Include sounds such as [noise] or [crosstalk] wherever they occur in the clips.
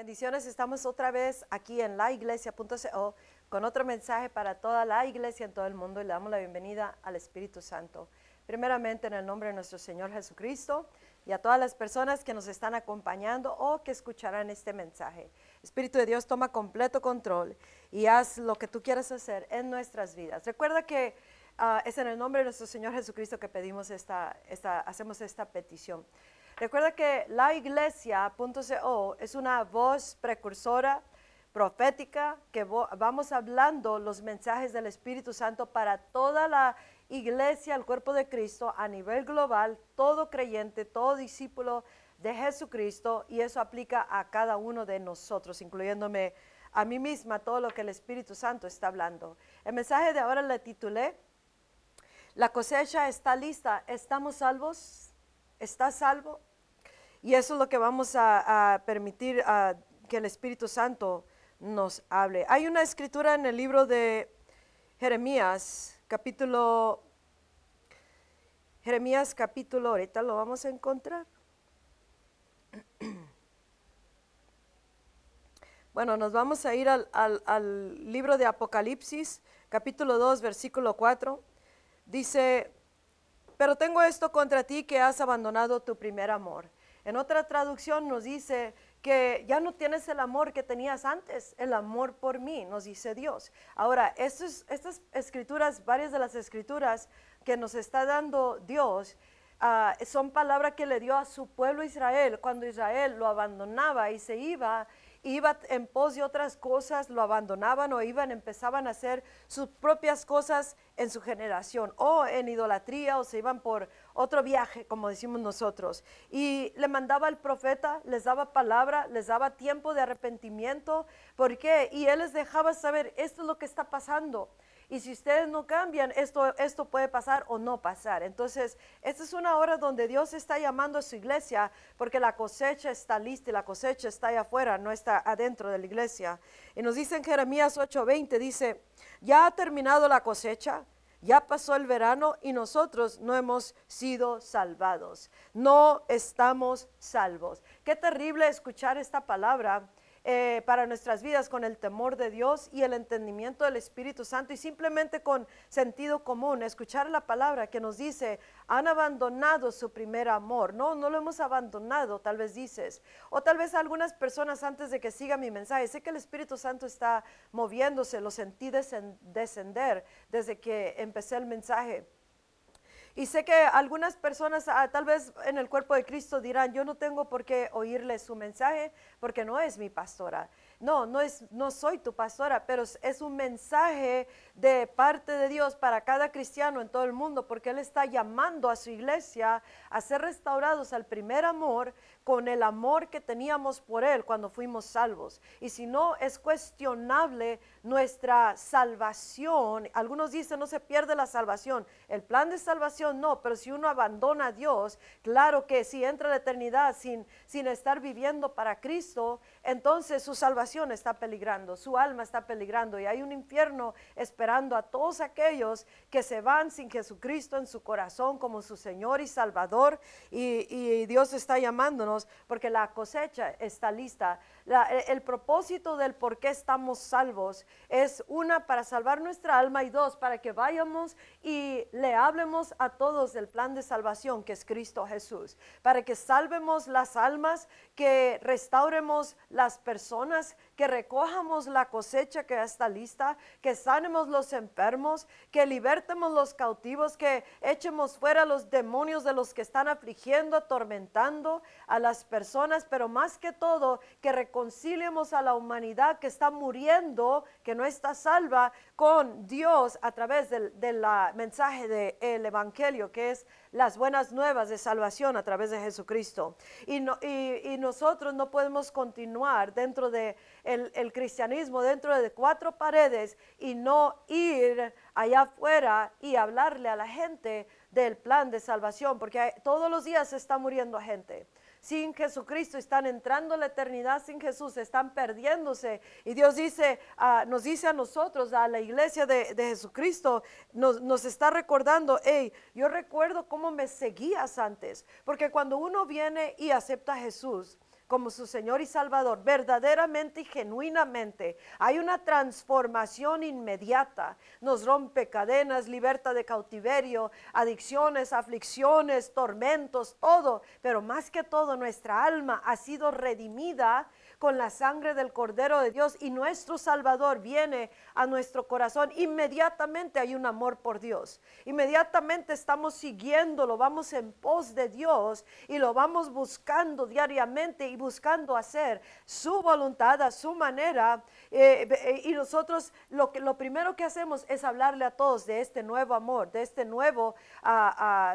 Bendiciones, estamos otra vez aquí en laiglesia.co con otro mensaje para toda la iglesia en todo el mundo y le damos la bienvenida al Espíritu Santo. Primeramente en el nombre de nuestro Señor Jesucristo y a todas las personas que nos están acompañando o que escucharán este mensaje. Espíritu de Dios, toma completo control y haz lo que tú quieras hacer en nuestras vidas. Recuerda que ah, es en el nombre de nuestro Señor Jesucristo que pedimos esta, esta, hacemos esta petición. Recuerda que la iglesia.co es una voz precursora profética que vamos hablando los mensajes del Espíritu Santo para toda la iglesia, el cuerpo de Cristo a nivel global, todo creyente, todo discípulo de Jesucristo y eso aplica a cada uno de nosotros, incluyéndome a mí misma, todo lo que el Espíritu Santo está hablando. El mensaje de ahora le titulé, La cosecha está lista, ¿estamos salvos? ¿Estás salvo? Y eso es lo que vamos a, permitir que el Espíritu Santo nos hable. Hay una escritura en el libro de Jeremías, capítulo, Jeremías capítulo, ahorita lo vamos a encontrar. [clears throat] Bueno, nos vamos a ir al, al, libro de Apocalipsis, capítulo 2, versículo 4. Dice, pero tengo esto contra ti que has abandonado tu primer amor. En otra traducción nos dice que ya no tienes el amor que tenías antes, el amor por mí, nos dice Dios. Ahora, estas escrituras, varias de las escrituras que nos está dando Dios, ah, son palabras que le dio a su pueblo Israel cuando Israel lo abandonaba y se iba iba en pos de otras cosas, lo abandonaban o iban, empezaban a hacer sus propias cosas en su generación, o en idolatría, o se iban por otro viaje, como decimos nosotros. Y le mandaba al profeta, les daba palabra, les daba tiempo de arrepentimiento. ¿Por qué? Y él les dejaba saber, esto es lo que está pasando. Y si ustedes no cambian, esto, esto puede pasar o no pasar. Entonces, esta es una hora donde Dios está llamando a su iglesia porque la cosecha está lista y la cosecha está allá afuera, no está adentro de la iglesia. Y nos dice en Jeremías 8:20, dice, ya ha terminado la cosecha. Ya pasó el verano y nosotros no hemos sido salvados. No estamos salvos. Qué terrible escuchar esta palabra eh, para nuestras vidas con el temor de Dios y el entendimiento del Espíritu Santo y simplemente con sentido común, escuchar la palabra que nos dice, han abandonado su primer amor. No, no lo hemos abandonado, tal vez dices. O tal vez algunas personas antes de que siga mi mensaje, sé que el Espíritu Santo está moviéndose, lo sentí descender desde que empecé el mensaje. Y sé que algunas personas, ah, tal vez en el cuerpo de Cristo, dirán, yo no tengo por qué oírle su mensaje porque no es mi pastora. No, no, es, no soy tu pastora, pero es un mensaje de parte de Dios para cada cristiano en todo el mundo, porque Él está llamando a su iglesia a ser restaurados al primer amor con el amor que teníamos por Él cuando fuimos salvos. Y si no, es cuestionable nuestra salvación. Algunos dicen no se pierde la salvación. El plan de salvación no, pero si uno abandona a Dios, claro que si entra a la eternidad sin, sin estar viviendo para Cristo, entonces su salvación está peligrando, su alma está peligrando y hay un infierno esperando a todos aquellos que se van sin Jesucristo en su corazón como su Señor y Salvador y, y Dios está llamándonos porque la cosecha está lista. El propósito del por qué estamos salvos es una para salvar nuestra alma y dos para que vayamos y le hablemos a todos del plan de salvación que es Cristo Jesús, para que salvemos las almas, que restauremos las personas, que recojamos la cosecha que está lista, que sanemos los enfermos, que libertemos los cautivos, que echemos fuera los demonios de los que están afligiendo, atormentando a las personas, pero más que todo, que reconciliemos a la humanidad que está muriendo, que no está salva, con Dios a través del, mensaje del Evangelio, que es las buenas nuevas de salvación a través de Jesucristo. Y, nosotros no podemos continuar dentro del de cristianismo, dentro de cuatro paredes y no ir allá afuera y hablarle a la gente del plan de salvación, porque todos los días se está muriendo gente sin Jesucristo, están entrando a la eternidad sin Jesús, están perdiéndose. Y Dios dice, nos dice a nosotros, a la iglesia de, Jesucristo, nos, nos, está recordando, hey, yo recuerdo cómo me seguías antes, porque cuando uno viene y acepta a Jesús, como su Señor y Salvador, verdaderamente y genuinamente, hay una transformación inmediata. Nos rompe cadenas, libertad de cautiverio, adicciones, aflicciones, tormentos, todo. Pero más que todo, nuestra alma ha sido redimida con la sangre del Cordero de Dios y nuestro Salvador viene a nuestro corazón, inmediatamente hay un amor por Dios. Inmediatamente estamos siguiéndolo, vamos en pos de Dios y lo vamos buscando diariamente y buscando hacer su voluntad a su manera. Eh, eh, y nosotros lo, que, lo primero que hacemos es hablarle a todos de este nuevo amor, de este nuevo,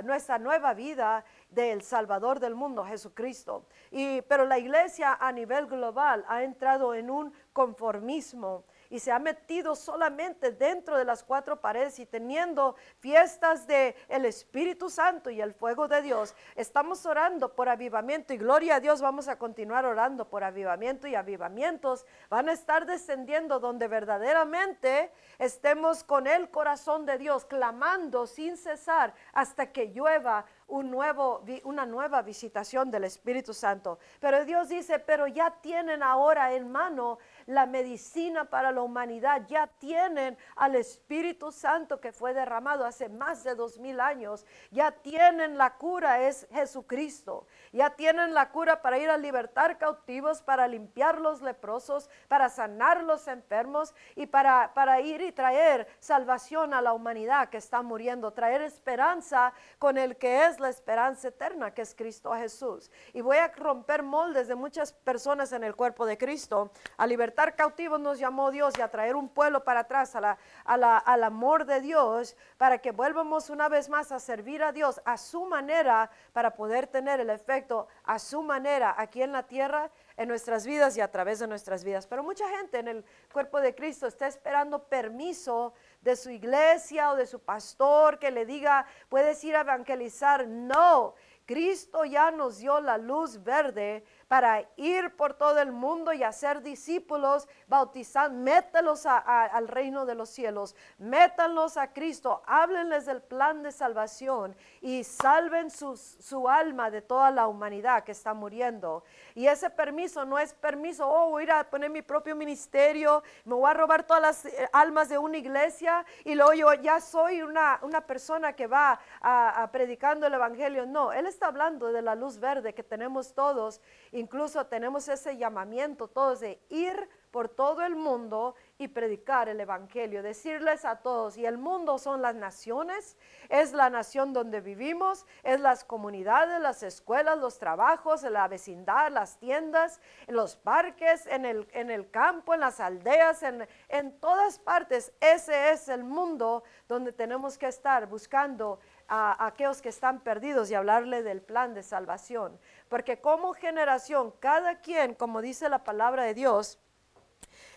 nuestra nueva vida del Salvador del mundo, Jesucristo. Y, pero la iglesia a nivel global ha entrado en un conformismo y se ha metido solamente dentro de las cuatro paredes y teniendo fiestas de el Espíritu Santo y el fuego de Dios. Estamos orando por avivamiento y gloria a Dios, vamos a continuar orando por avivamiento y avivamientos van a estar descendiendo donde verdaderamente estemos con el corazón de Dios clamando sin cesar hasta que llueva un nuevo, una nueva visitación del Espíritu Santo. Pero Dios dice, pero ya tienen ahora en mano la medicina para la humanidad, ya tienen al Espíritu Santo que fue derramado hace más de dos mil años, ya tienen la cura, es Jesucristo, ya tienen la cura para ir a libertar cautivos, para limpiar los leprosos, para sanar los enfermos y para, para ir y traer salvación a la humanidad que está muriendo, traer esperanza con el que es la esperanza eterna, que es Cristo Jesús. Y voy a romper moldes de muchas personas en el cuerpo de Cristo, a libertar cautivos nos llamó Dios y a traer un pueblo para atrás a la, al amor de Dios para que vuelvamos una vez más a servir a Dios a su manera para poder tener el efecto a su manera aquí en la tierra, en nuestras vidas y a través de nuestras vidas. Pero mucha gente en el cuerpo de Cristo está esperando permiso de su iglesia o de su pastor que le diga, puedes ir a evangelizar. No, Cristo ya nos dio la luz verde para ir por todo el mundo y hacer discípulos, bautizar, mételos al reino de los cielos, métanlos a Cristo, háblenles del plan de salvación y salven su alma de toda la humanidad que está muriendo. Y ese permiso no es permiso, oh, voy a ir a poner mi propio ministerio, me voy a robar todas las eh, almas de una iglesia y luego yo ya soy una, persona que va a, predicando el evangelio. No, Él está hablando de la luz verde que tenemos todos Incluso tenemos ese llamamiento todos de ir por todo el mundo y predicar el Evangelio, decirles a todos, y el mundo son las naciones, es la nación donde vivimos, es las comunidades, las escuelas, los trabajos, la vecindad, las tiendas, los parques, en el, en el campo, en las aldeas, en, en todas partes. Ese es el mundo donde tenemos que estar buscando a, aquellos que están perdidos y hablarle del plan de salvación. Porque como generación, cada quien, como dice la palabra de Dios,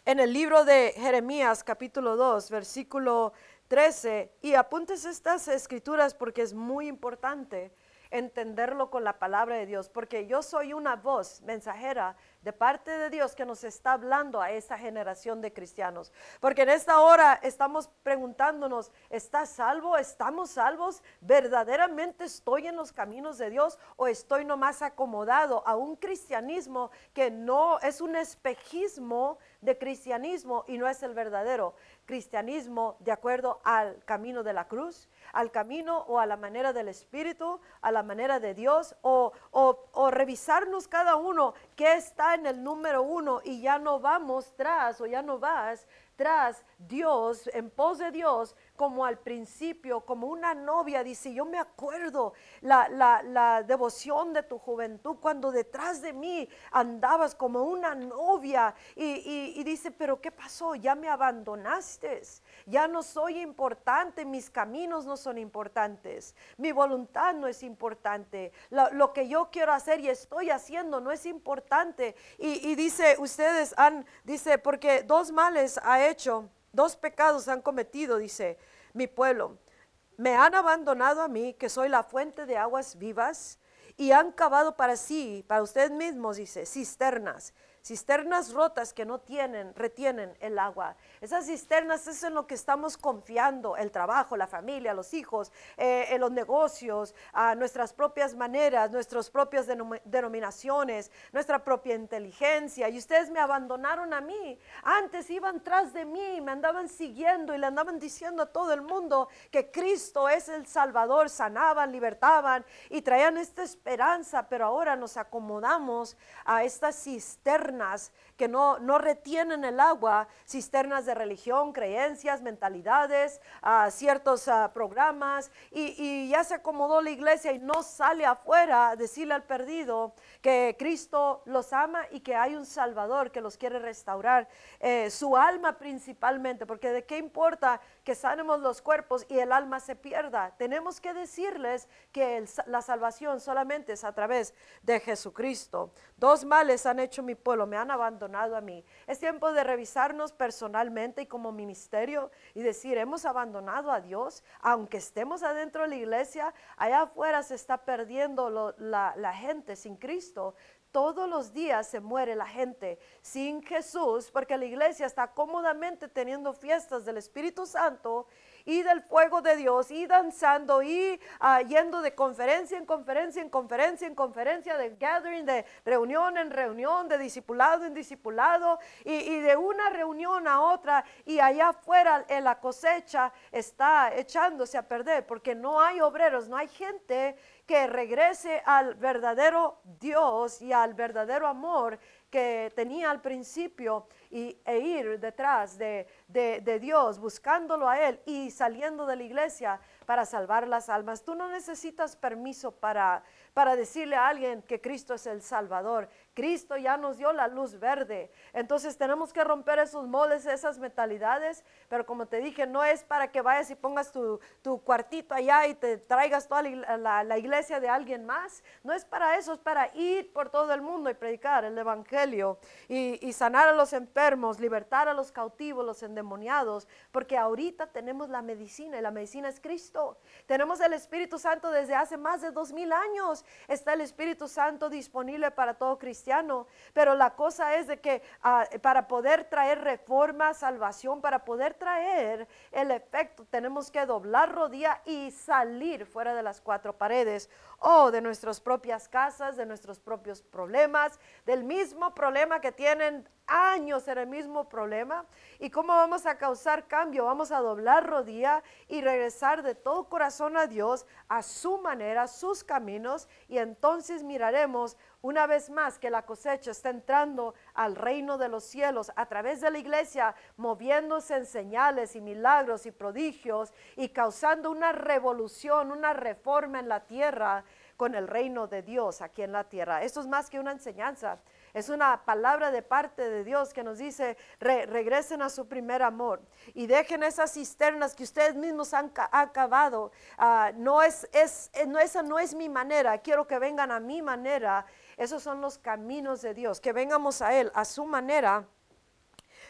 en el libro de Jeremías capítulo 2, versículo 13, y apuntes estas escrituras porque es muy importante entenderlo con la palabra de Dios, porque yo soy una voz mensajera de parte de Dios que nos está hablando a esta generación de cristianos. Porque en esta hora estamos preguntándonos, ¿estás salvo? ¿Estamos salvos? ¿Verdaderamente estoy en los caminos de Dios o estoy nomás acomodado a un cristianismo que no es un espejismo de cristianismo y no es el verdadero cristianismo de acuerdo al camino de la cruz? Al camino o a la manera del Espíritu, a la manera de Dios, o, o, revisarnos cada uno que está en el número uno y ya no vamos tras o ya no vas tras Dios, en pos de Dios, como al principio, como una novia. Dice, yo me acuerdo la, devoción de tu juventud cuando detrás de mí andabas como una novia. Y, dice, pero ¿qué pasó? Ya me abandonaste. Ya no soy importante, mis caminos no son importantes, mi voluntad no es importante, lo, lo que yo quiero hacer y estoy haciendo no es importante. Y, y dice, ustedes han, dice, porque dos males ha hecho, dos pecados han cometido, dice mi pueblo. Me han abandonado a mí, que soy la fuente de aguas vivas, y han cavado para sí, para ustedes mismos, dice, cisternas cisternas rotas que no tienen, retienen el agua. Esas cisternas es en lo que estamos confiando, el trabajo, la familia, los hijos, eh, en los negocios, a nuestras propias maneras, nuestras propias denominaciones, nuestra propia inteligencia. Y ustedes me abandonaron a mí. Antes iban tras de mí, me andaban siguiendo y le andaban diciendo a todo el mundo que Cristo es el Salvador, sanaban, libertaban y traían esta esperanza, pero ahora nos acomodamos a estas nas que no, no retienen el agua, cisternas de religión, creencias, mentalidades, a ciertos ah, programas, y, ya se acomodó la iglesia y no sale afuera a decirle al perdido que Cristo los ama y que hay un Salvador que los quiere restaurar, eh, su alma principalmente, porque de qué importa que sanemos los cuerpos y el alma se pierda. Tenemos que decirles que la salvación solamente es a través de Jesucristo. Dos males han hecho mi pueblo, me han abandonado Es tiempo de revisarnos personalmente y como ministerio y decir, hemos abandonado a Dios, aunque estemos adentro de la iglesia, allá afuera se está perdiendo la gente sin Cristo. Todos los días se muere la gente sin Jesús porque la iglesia está cómodamente teniendo fiestas del Espíritu Santo y del fuego de Dios y danzando y ah, yendo de conferencia en conferencia en conferencia en conferencia, de gathering, de reunión en reunión, de discipulado en discipulado y, y de una reunión a otra y allá afuera en la cosecha está echándose a perder porque no hay obreros, no hay gente que regrese al verdadero Dios y al verdadero amor que tenía al principio y, e ir detrás de, de, Dios, buscándolo a Él y saliendo de la iglesia para salvar las almas. Tú no necesitas permiso para, para decirle a alguien que Cristo es el Salvador. Cristo ya nos dio la luz verde. Entonces tenemos que romper esos moldes, esas mentalidades, pero como te dije, no es para que vayas y pongas tu, cuartito allá y te traigas toda la, iglesia de alguien más. No es para eso, es para ir por todo el mundo y predicar el Evangelio y, y sanar a los enfermos, libertar a los cautivos, los endemoniados, porque ahorita tenemos la medicina y la medicina es Cristo. Tenemos el Espíritu Santo desde hace más de dos mil años. Está el Espíritu Santo disponible para todo cristiano pero la cosa es de que ah, para poder traer reforma, salvación, para poder traer el efecto, tenemos que doblar rodilla y salir fuera de las cuatro paredes o de nuestras propias casas, de nuestros propios problemas, del mismo problema que tienen años en el mismo problema. ¿Y cómo vamos a causar cambio? Vamos a doblar rodilla y regresar de todo corazón a Dios, a su manera, a sus caminos, y entonces miraremos una vez más que la cosecha está entrando al reino de los cielos a través de la iglesia, moviéndose en señales y milagros y prodigios y causando una revolución, una reforma en la tierra con el reino de Dios aquí en la tierra. Esto es más que una enseñanza. Es una palabra de parte de Dios que nos dice, regresen a su primer amor y dejen esas cisternas que ustedes mismos han acabado. Ah, no es, es, no, esa no es mi manera, quiero que vengan a mi manera. Esos son los caminos de Dios, que vengamos a Él, a su manera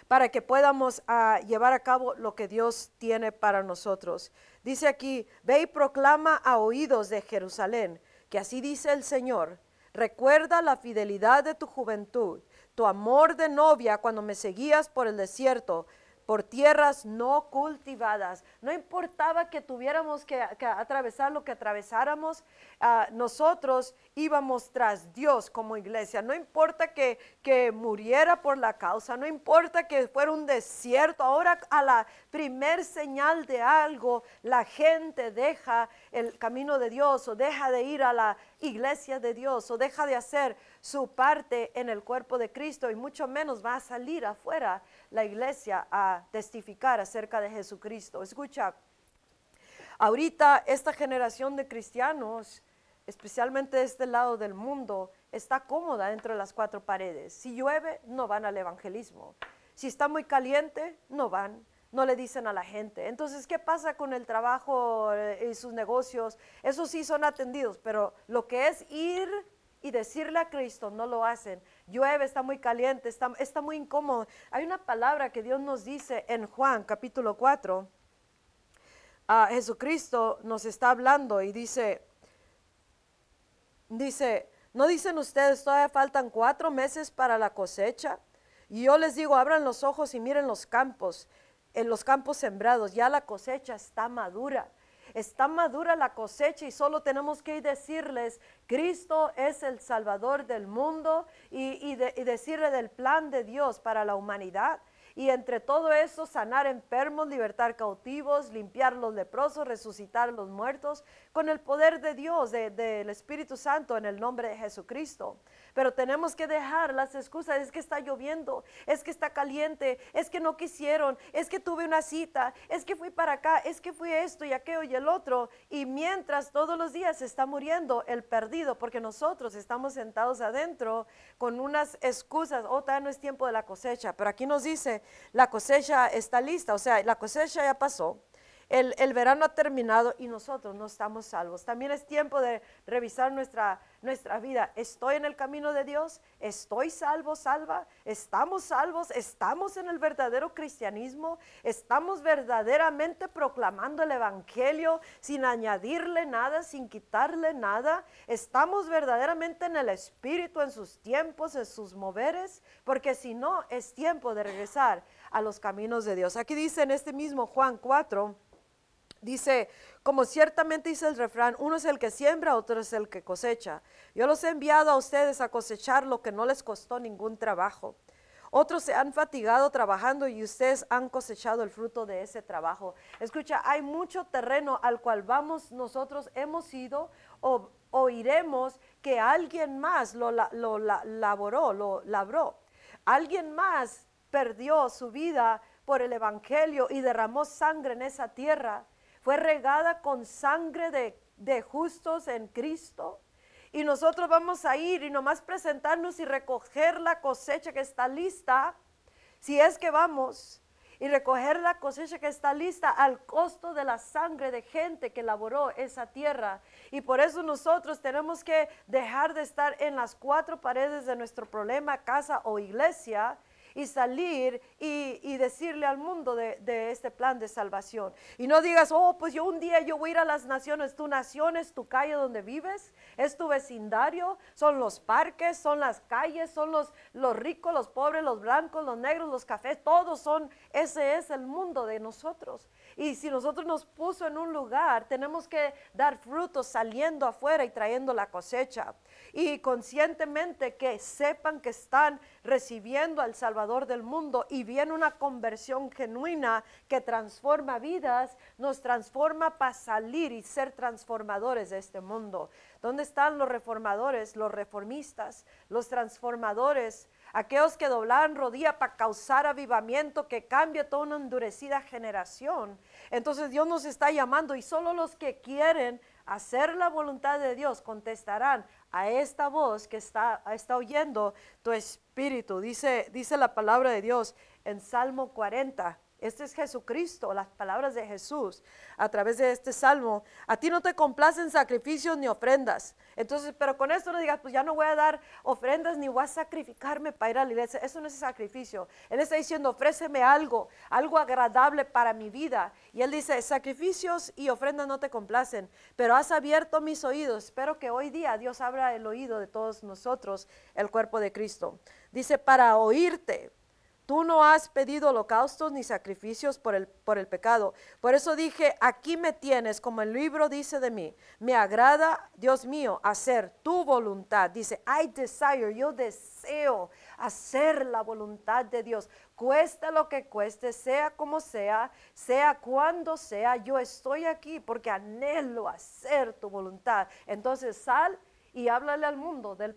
para que podamos ah, llevar a cabo lo que Dios tiene para nosotros. Dice aquí, ve y proclama a oídos de Jerusalén, que así dice el Señor, Recuerda la fidelidad de tu juventud, tu amor de novia cuando me seguías por el desierto, por tierras no cultivadas. No importaba que tuviéramos que, atravesar lo que atravesáramos, ah, nosotros íbamos tras Dios como iglesia. No importa que, que muriera por la causa, no importa que fuera un desierto. Ahora a la primer señal de algo, la gente deja el camino de Dios o deja de ir a la iglesia de Dios o deja de hacer su parte en el cuerpo de Cristo y mucho menos va a salir afuera la iglesia a testificar acerca de Jesucristo. Escucha, ahorita esta generación de cristianos, especialmente de este lado del mundo, está cómoda dentro de las cuatro paredes. Si llueve, no van al evangelismo. Si está muy caliente, no van no le dicen a la gente. Entonces, ¿qué pasa con el trabajo eh, y sus negocios? Esos sí son atendidos, pero lo que es ir y decirle a Cristo, no lo hacen llueve, está muy caliente, está, está muy incómodo. Hay una palabra que Dios nos dice en Juan capítulo 4. a Jesucristo nos está hablando y dice, dice, ¿No dicen ustedes, todavía faltan cuatro meses para la cosecha? Y yo les digo, abran los ojos y miren los campos, en los campos sembrados, ya la cosecha está madura. Está madura la cosecha y solo tenemos que decirles, Cristo es el Salvador del mundo y, y decirle del plan de Dios para la humanidad. Y entre todo eso, sanar enfermos, libertar cautivos, limpiar los leprosos, resucitar los muertos, con el poder de Dios, del Espíritu Santo, en el nombre de Jesucristo. Pero tenemos que dejar las excusas, es que está lloviendo, es que está caliente, es que no quisieron, es que tuve una cita, es que fui para acá, es que fui esto y aquello y el otro. Y mientras todos los días está muriendo el perdido, porque nosotros estamos sentados adentro con unas excusas, oh, todavía no es tiempo de la cosecha, pero aquí nos dice, la cosecha está lista, o sea, la cosecha ya pasó, el, verano ha terminado y nosotros no estamos salvos. También es tiempo de revisar nuestra, nuestra vida. ¿Estoy en el camino de Dios? ¿Estoy salvo, salva? ¿Estamos salvos? ¿Estamos en el verdadero cristianismo? ¿Estamos verdaderamente proclamando el Evangelio sin añadirle nada, sin quitarle nada? ¿Estamos verdaderamente en el Espíritu, en sus tiempos, en sus moveres? Porque si no, es tiempo de regresar a los caminos de Dios. Aquí dice en este mismo Juan 4, dice, como ciertamente dice el refrán, uno es el que siembra, otro es el que cosecha. Yo los he enviado a ustedes a cosechar lo que no les costó ningún trabajo. Otros se han fatigado trabajando y ustedes han cosechado el fruto de ese trabajo. Escucha, hay mucho terreno al cual vamos, nosotros hemos ido o, iremos que alguien más lo, lo laboró, lo labró. Alguien más perdió su vida por el Evangelio y derramó sangre en esa tierra. Fue regada con sangre de, de justos en Cristo. Y nosotros vamos a ir y nomás presentarnos y recoger la cosecha que está lista, si es que vamos, y recoger la cosecha que está lista al costo de la sangre de gente que laboró esa tierra. Y por eso nosotros tenemos que dejar de estar en las cuatro paredes de nuestro problema, casa o iglesia, y salir y, decirle al mundo de, este plan de salvación. Y no digas, oh, pues yo un día yo voy a ir a las naciones. Tu nación es tu calle donde vives, es tu vecindario, son los parques, son las calles, son los, los ricos, los pobres, los blancos, los negros, los cafés, todos son, ese es el mundo de nosotros. Y si nosotros nos puso en un lugar, tenemos que dar frutos saliendo afuera y trayendo la cosecha. Y conscientemente que sepan que están recibiendo al Salvador del mundo y viene una conversión genuina que transforma vidas, nos transforma para salir y ser transformadores de este mundo. ¿Dónde están los reformadores, los reformistas, los transformadores? Aquellos que doblan rodilla para causar avivamiento que cambie toda una endurecida generación. Entonces Dios nos está llamando y solo los que quieren hacer la voluntad de Dios contestarán a esta voz que está, está oyendo tu espíritu. Dice, dice la palabra de Dios en Salmo 40. Este es Jesucristo, las palabras de Jesús a través de este salmo. A ti no te complacen sacrificios ni ofrendas. Entonces, pero con esto no digas, pues ya no voy a dar ofrendas ni voy a sacrificarme para ir a la iglesia. Eso no es sacrificio. Él está diciendo, ofréceme algo, algo agradable para mi vida. Y él dice, sacrificios y ofrendas no te complacen, pero has abierto mis oídos. Espero que hoy día Dios abra el oído de todos nosotros, el cuerpo de Cristo. Dice, para oírte Tú no has pedido holocaustos ni sacrificios por el, por el pecado. Por eso dije, aquí me tienes, como el libro dice de mí. Me agrada, Dios mío, hacer tu voluntad. Dice, I desire, yo deseo hacer la voluntad de Dios. Cueste lo que cueste, sea como sea, sea cuando sea, yo estoy aquí porque anhelo hacer tu voluntad. Entonces sal y háblale al mundo, del,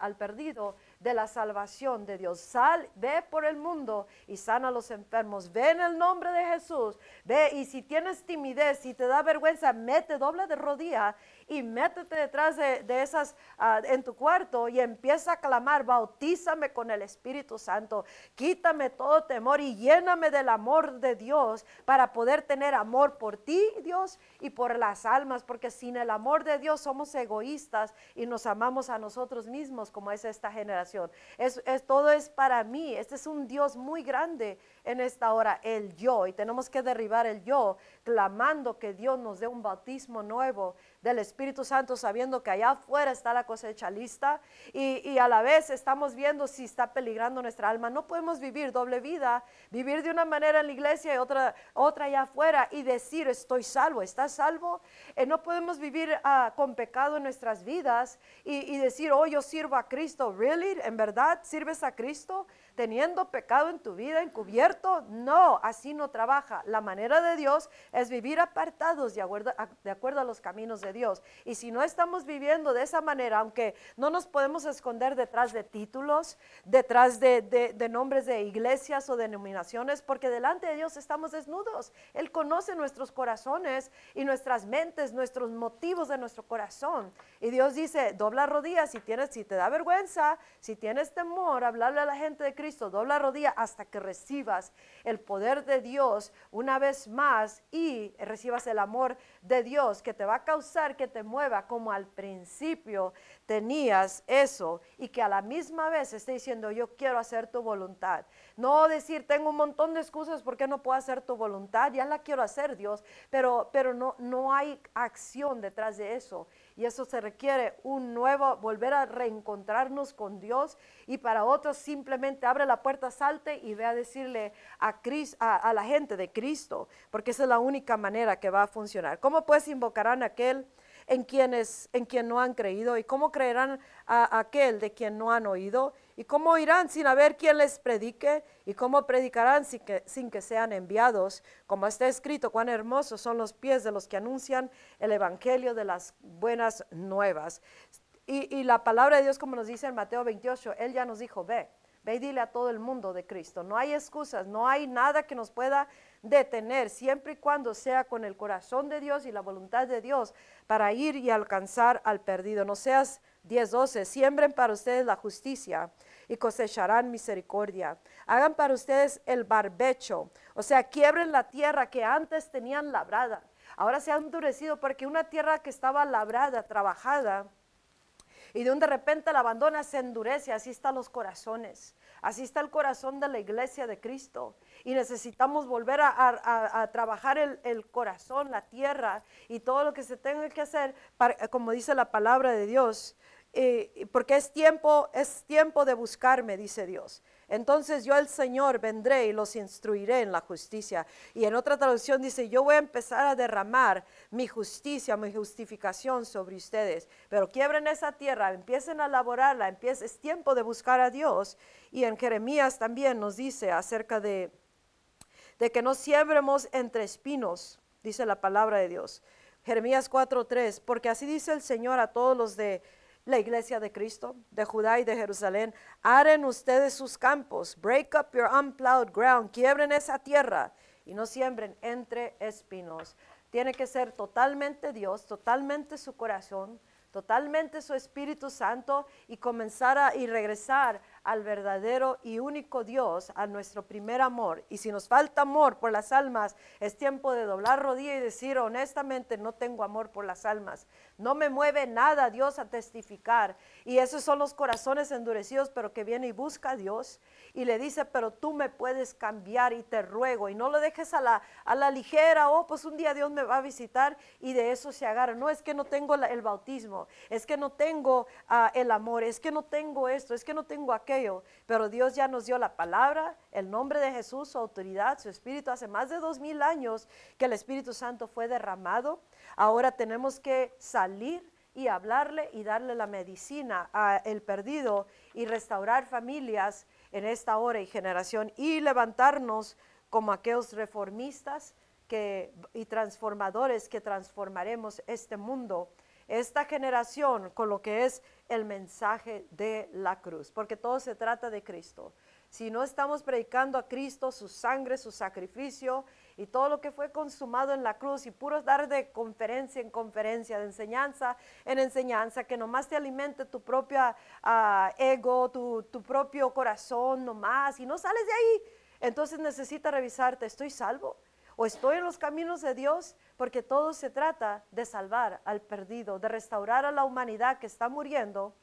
al perdido, de la salvación de Dios. Sal, ve por el mundo y sana a los enfermos. Ve en el nombre de Jesús. Ve y si tienes timidez, si te da vergüenza, mete, dobla de rodilla y métete detrás de, esas ah, en tu cuarto y empieza a clamar, bautízame con el Espíritu Santo, quítame todo temor y lléname del amor de Dios para poder tener amor por ti, Dios, y por las almas, porque sin el amor de Dios somos egoístas y nos amamos a nosotros mismos como es esta generación. Es, es, todo es para mí, este es un Dios muy grande en esta hora, el yo, y tenemos que derribar el yo, clamando que Dios nos dé un bautismo nuevo del Espíritu Santo sabiendo que allá afuera está la cosecha lista y, y, a la vez estamos viendo si está peligrando nuestra alma. No podemos vivir doble vida, vivir de una manera en la iglesia y otra, otra allá afuera y decir estoy salvo, ¿estás salvo? Eh, no podemos vivir uh, con pecado en nuestras vidas y, y decir, oh, yo sirvo a Cristo. ¿Really? ¿En verdad sirves a Cristo? teniendo pecado en tu vida encubierto. No, así no trabaja. La manera de Dios es vivir apartados de acuerdo, a, de acuerdo a los caminos de Dios. Y si no estamos viviendo de esa manera, aunque no nos podemos esconder detrás de títulos, detrás de, nombres de iglesias o denominaciones, porque delante de Dios estamos desnudos. Él conoce nuestros corazones y nuestras mentes, nuestros motivos de nuestro corazón. Y Dios dice, dobla rodillas si tienes, si te da vergüenza, si tienes temor, hablarle a la gente de Cristo dobla rodilla hasta que recibas el poder de Dios una vez más y recibas el amor de Dios que te va a causar que te mueva como al principio tenías eso y que a la misma vez esté diciendo yo quiero hacer tu voluntad. No decir tengo un montón de excusas porque no puedo hacer tu voluntad, ya la quiero hacer Dios, pero, pero no, no hay acción detrás de eso. Y eso se requiere un nuevo, volver a reencontrarnos con Dios. Y para otros simplemente abre la puerta, salte y ve a decirle a, a, la gente de Cristo, porque esa es la única manera que va a funcionar. ¿Cómo pues invocarán a aquel en, quienes, en quien no han creído? ¿Y cómo creerán a aquel de quien no han oído? ¿Y cómo irán sin haber quien les predique? ¿Y cómo predicarán sin que, sin que sean enviados? Como está escrito, cuán hermosos son los pies de los que anuncian el Evangelio de las buenas nuevas. Y, y la palabra de Dios, como nos dice en Mateo 28, Él ya nos dijo, ve, ve y dile a todo el mundo de Cristo. No hay excusas, no hay nada que nos pueda detener, siempre y cuando sea con el corazón de Dios y la voluntad de Dios para ir y alcanzar al perdido. No seas 10, 12, siembren para ustedes la justicia y cosecharán misericordia. Hagan para ustedes el barbecho, o sea, quiebren la tierra que antes tenían labrada. Ahora se ha endurecido porque una tierra que estaba labrada, trabajada, y de un de repente la abandona, se endurece. Así están los corazones. Así está el corazón de la iglesia de Cristo. Y necesitamos volver a, trabajar el, corazón, la tierra y todo lo que se tenga que hacer, como dice la palabra de Dios, porque es tiempo, es tiempo de buscarme, dice Dios. Entonces yo el Señor vendré y los instruiré en la justicia. Y en otra traducción dice, yo voy a empezar a derramar mi justicia, mi justificación sobre ustedes. Pero quiebren esa tierra, empiecen a laborarla, empiecen, es tiempo de buscar a Dios. Y en Jeremías también nos dice acerca de, de que no siembremos entre espinos, dice la palabra de Dios. Jeremías 4:3, porque así dice el Señor a todos los de la iglesia de Cristo, de Judá y de Jerusalén, aren ustedes sus campos, break up your unplowed ground, quiebren esa tierra y no siembren entre espinos. Tiene que ser totalmente Dios, totalmente su corazón, totalmente su Espíritu Santo y comenzar a y regresar al verdadero y único Dios, a nuestro primer amor. Y si nos falta amor por las almas, es tiempo de doblar rodilla y decir honestamente, no tengo amor por las almas. No me mueve nada Dios a testificar. Y esos son los corazones endurecidos, pero que viene y busca a Dios y le dice, pero tú me puedes cambiar y te ruego. Y no lo dejes a la, a la ligera, oh, pues un día Dios me va a visitar y de eso se agarra. No es que no tengo el bautismo, es que no tengo uh, el amor, es que no tengo esto, es que no tengo aquello pero Dios ya nos dio la palabra, el nombre de Jesús, su autoridad, su espíritu. Hace más de dos mil años que el Espíritu Santo fue derramado. Ahora tenemos que salir y hablarle y darle la medicina al perdido y restaurar familias en esta hora y generación y levantarnos como aquellos reformistas que, y transformadores que transformaremos este mundo esta generación con lo que es el mensaje de la cruz, porque todo se trata de Cristo. Si no estamos predicando a Cristo, su sangre, su sacrificio y todo lo que fue consumado en la cruz y puro dar de conferencia en conferencia, de enseñanza en enseñanza, que nomás te alimente tu propio ah, ego, tu, tu propio corazón nomás y no sales de ahí, entonces necesitas revisarte, ¿estoy salvo? o estoy en los caminos de Dios, porque todo se trata de salvar al perdido, de restaurar a la humanidad que está muriendo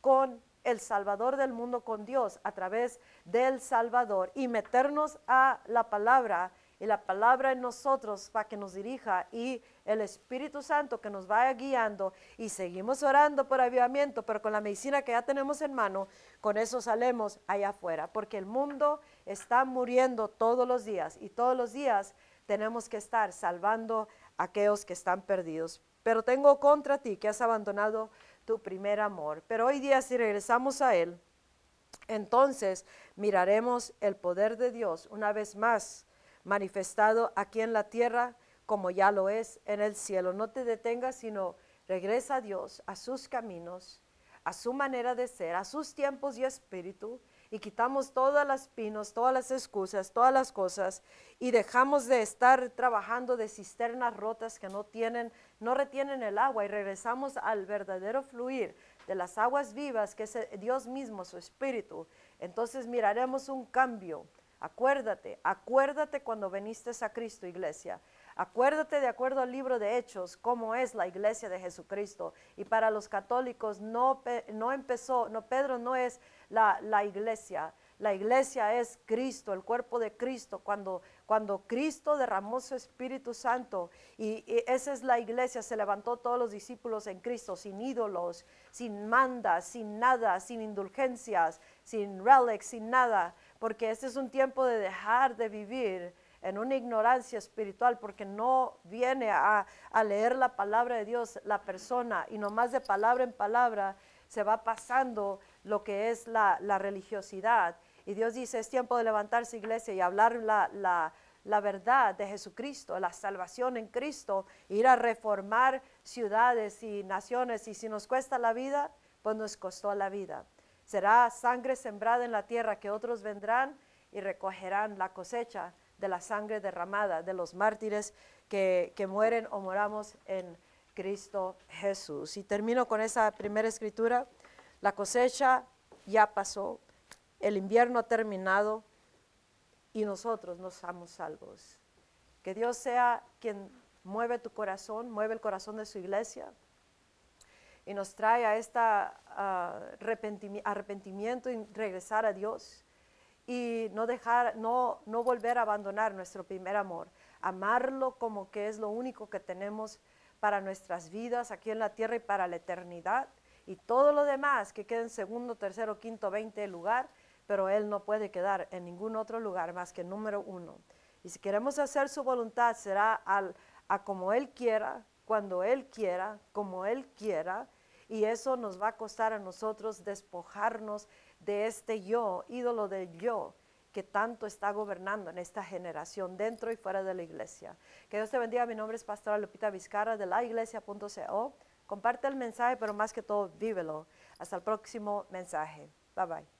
con el Salvador del mundo, con Dios, a través del Salvador, y meternos a la palabra y la palabra en nosotros para que nos dirija y el Espíritu Santo que nos vaya guiando y seguimos orando por avivamiento, pero con la medicina que ya tenemos en mano, con eso salemos allá afuera, porque el mundo está muriendo todos los días y todos los días tenemos que estar salvando a aquellos que están perdidos. Pero tengo contra ti que has abandonado tu primer amor. Pero hoy día si regresamos a Él, entonces miraremos el poder de Dios una vez más manifestado aquí en la tierra como ya lo es en el cielo. No te detengas, sino regresa a Dios, a sus caminos, a su manera de ser, a sus tiempos y espíritu, y quitamos todas las pinos, todas las excusas, todas las cosas, y dejamos de estar trabajando de cisternas rotas que no tienen, no retienen el agua, y regresamos al verdadero fluir de las aguas vivas, que es Dios mismo, su espíritu. Entonces miraremos un cambio Acuérdate, acuérdate cuando viniste a Cristo, iglesia. Acuérdate de acuerdo al libro de Hechos, cómo es la iglesia de Jesucristo. Y para los católicos no, no empezó, no, Pedro no es la, la, iglesia. La iglesia es Cristo, el cuerpo de Cristo. Cuando, cuando Cristo derramó su Espíritu Santo y, y, esa es la iglesia, se levantó todos los discípulos en Cristo, sin ídolos, sin mandas, sin nada, sin indulgencias, sin relics, sin nada porque este es un tiempo de dejar de vivir en una ignorancia espiritual, porque no viene a, leer la palabra de Dios la persona y nomás de palabra en palabra se va pasando lo que es la, religiosidad. Y Dios dice, es tiempo de levantarse iglesia y hablar la, la verdad de Jesucristo, la salvación en Cristo, ir a reformar ciudades y naciones. Y si nos cuesta la vida, pues nos costó la vida. Será sangre sembrada en la tierra que otros vendrán y recogerán la cosecha de la sangre derramada de los mártires que, mueren o moramos en Cristo Jesús. Y termino con esa primera escritura. La cosecha ya pasó, el invierno ha terminado y nosotros nos somos salvos. Que Dios sea quien mueve tu corazón, mueve el corazón de su iglesia y nos trae a este arrepentimiento y regresar a Dios y no dejar, no, no volver a abandonar nuestro primer amor, amarlo como que es lo único que tenemos para nuestras vidas aquí en la tierra y para la eternidad y todo lo demás que quede en segundo, tercero, quinto, veinte lugar, pero Él no puede quedar en ningún otro lugar más que número uno. Y si queremos hacer su voluntad será al, a como Él quiera, cuando Él quiera, como Él quiera, y eso nos va a costar a nosotros despojarnos de este yo, ídolo del yo, que tanto está gobernando en esta generación, dentro y fuera de la iglesia. Que Dios te bendiga. Mi nombre es Pastora Lupita Vizcarra de la iglesia.co. Comparte el mensaje, pero más que todo, vívelo. Hasta el próximo mensaje. Bye bye.